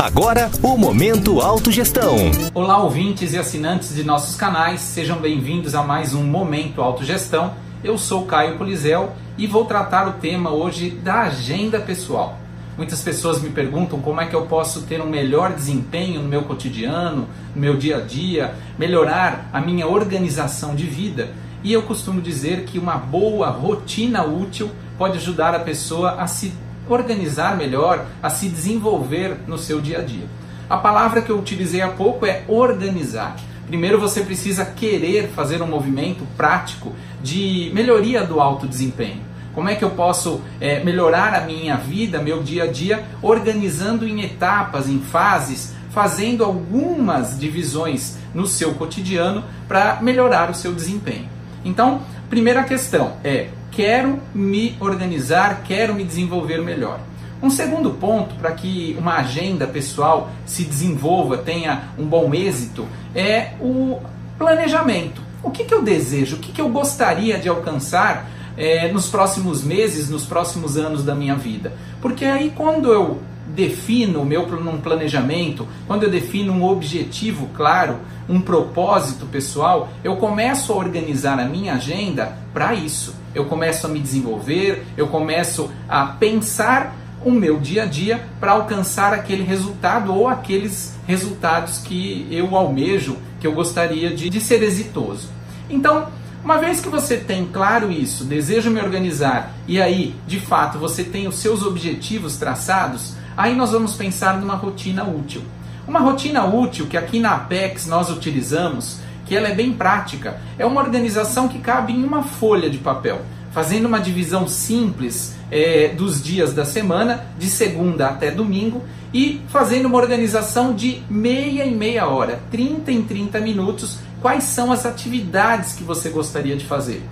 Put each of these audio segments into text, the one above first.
Agora, o Momento Autogestão. Olá, ouvintes e assinantes de nossos canais, sejam bem-vindos a mais um Momento Autogestão. Eu sou Caio Polizel e vou tratar o tema hoje da agenda pessoal. Muitas pessoas me perguntam como é que eu posso ter um melhor desempenho no meu cotidiano, no meu dia a dia, melhorar a minha organização de vida. E eu costumo dizer que uma boa rotina útil pode ajudar a pessoa a se organizar melhor, a se desenvolver no seu dia a dia. A palavra que eu utilizei há pouco é organizar. Primeiro você precisa querer fazer um movimento prático de melhoria do alto desempenho. Como é que eu posso é, melhorar a minha vida, meu dia a dia, organizando em etapas, em fases, fazendo algumas divisões no seu cotidiano para melhorar o seu desempenho. Então, primeira questão é quero me organizar, quero me desenvolver melhor. Um segundo ponto para que uma agenda pessoal se desenvolva, tenha um bom êxito, é o planejamento. O que, que eu desejo, o que, que eu gostaria de alcançar é, nos próximos meses, nos próximos anos da minha vida. Porque aí quando eu defino o meu num planejamento, quando eu defino um objetivo claro, um propósito pessoal, eu começo a organizar a minha agenda para isso. Eu começo a me desenvolver, eu começo a pensar o meu dia a dia para alcançar aquele resultado ou aqueles resultados que eu almejo, que eu gostaria de, de ser exitoso. Então, uma vez que você tem claro isso, deseja me organizar e aí, de fato, você tem os seus objetivos traçados, Aí nós vamos pensar numa rotina útil. Uma rotina útil que aqui na Apex nós utilizamos, que ela é bem prática, é uma organização que cabe em uma folha de papel, fazendo uma divisão simples é, dos dias da semana, de segunda até domingo, e fazendo uma organização de meia em meia hora, 30 em 30 minutos, quais são as atividades que você gostaria de fazer.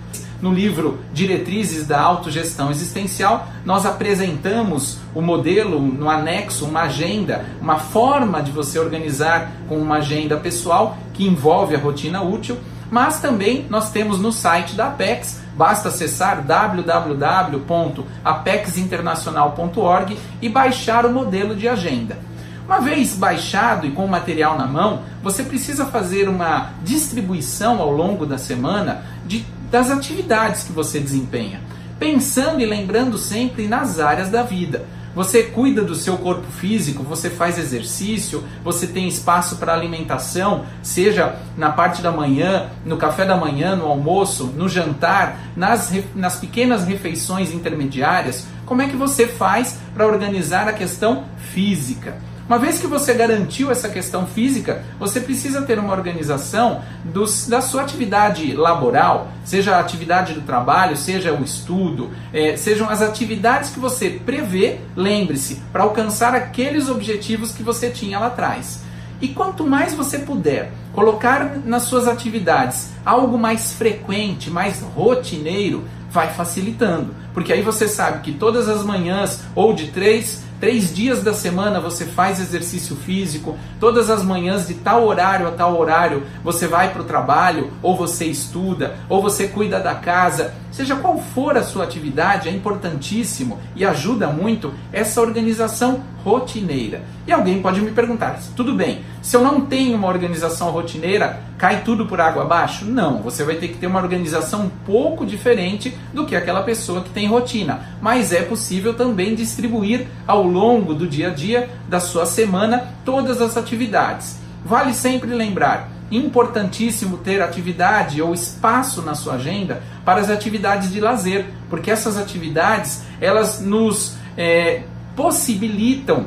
No livro Diretrizes da Autogestão Existencial, nós apresentamos o modelo no anexo, uma agenda, uma forma de você organizar com uma agenda pessoal que envolve a rotina útil, mas também nós temos no site da Apex, basta acessar www.apexinternacional.org e baixar o modelo de agenda. Uma vez baixado e com o material na mão, você precisa fazer uma distribuição ao longo da semana de das atividades que você desempenha, pensando e lembrando sempre nas áreas da vida. Você cuida do seu corpo físico, você faz exercício, você tem espaço para alimentação, seja na parte da manhã, no café da manhã, no almoço, no jantar, nas, nas pequenas refeições intermediárias. Como é que você faz para organizar a questão física? Uma vez que você garantiu essa questão física, você precisa ter uma organização dos, da sua atividade laboral, seja a atividade do trabalho, seja o estudo, é, sejam as atividades que você prevê, lembre-se, para alcançar aqueles objetivos que você tinha lá atrás. E quanto mais você puder colocar nas suas atividades algo mais frequente, mais rotineiro, vai facilitando. Porque aí você sabe que todas as manhãs, ou de três Três dias da semana você faz exercício físico, todas as manhãs de tal horário a tal horário você vai para o trabalho, ou você estuda, ou você cuida da casa. Seja qual for a sua atividade, é importantíssimo e ajuda muito essa organização rotineira. E alguém pode me perguntar: tudo bem, se eu não tenho uma organização rotineira, cai tudo por água abaixo? Não, você vai ter que ter uma organização um pouco diferente do que aquela pessoa que tem rotina. Mas é possível também distribuir ao longo do dia a dia da sua semana todas as atividades. Vale sempre lembrar importantíssimo ter atividade ou espaço na sua agenda para as atividades de lazer, porque essas atividades elas nos é, possibilitam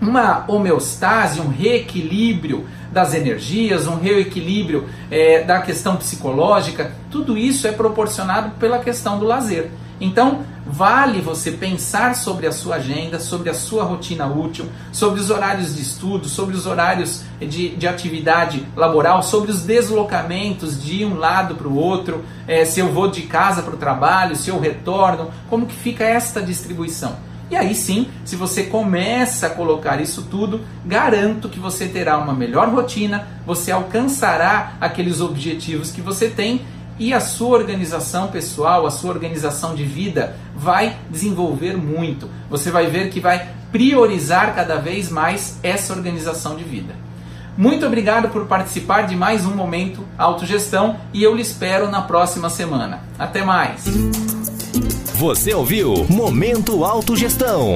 uma homeostase, um reequilíbrio das energias, um reequilíbrio é, da questão psicológica, tudo isso é proporcionado pela questão do lazer. Então, vale você pensar sobre a sua agenda, sobre a sua rotina útil, sobre os horários de estudo, sobre os horários de, de atividade laboral, sobre os deslocamentos de um lado para o outro, é, se eu vou de casa para o trabalho, se eu retorno, como que fica esta distribuição. E aí sim, se você começa a colocar isso tudo, garanto que você terá uma melhor rotina, você alcançará aqueles objetivos que você tem e a sua organização pessoal, a sua organização de vida vai desenvolver muito. Você vai ver que vai priorizar cada vez mais essa organização de vida. Muito obrigado por participar de mais um Momento Autogestão e eu lhe espero na próxima semana. Até mais! Você ouviu Momento Autogestão.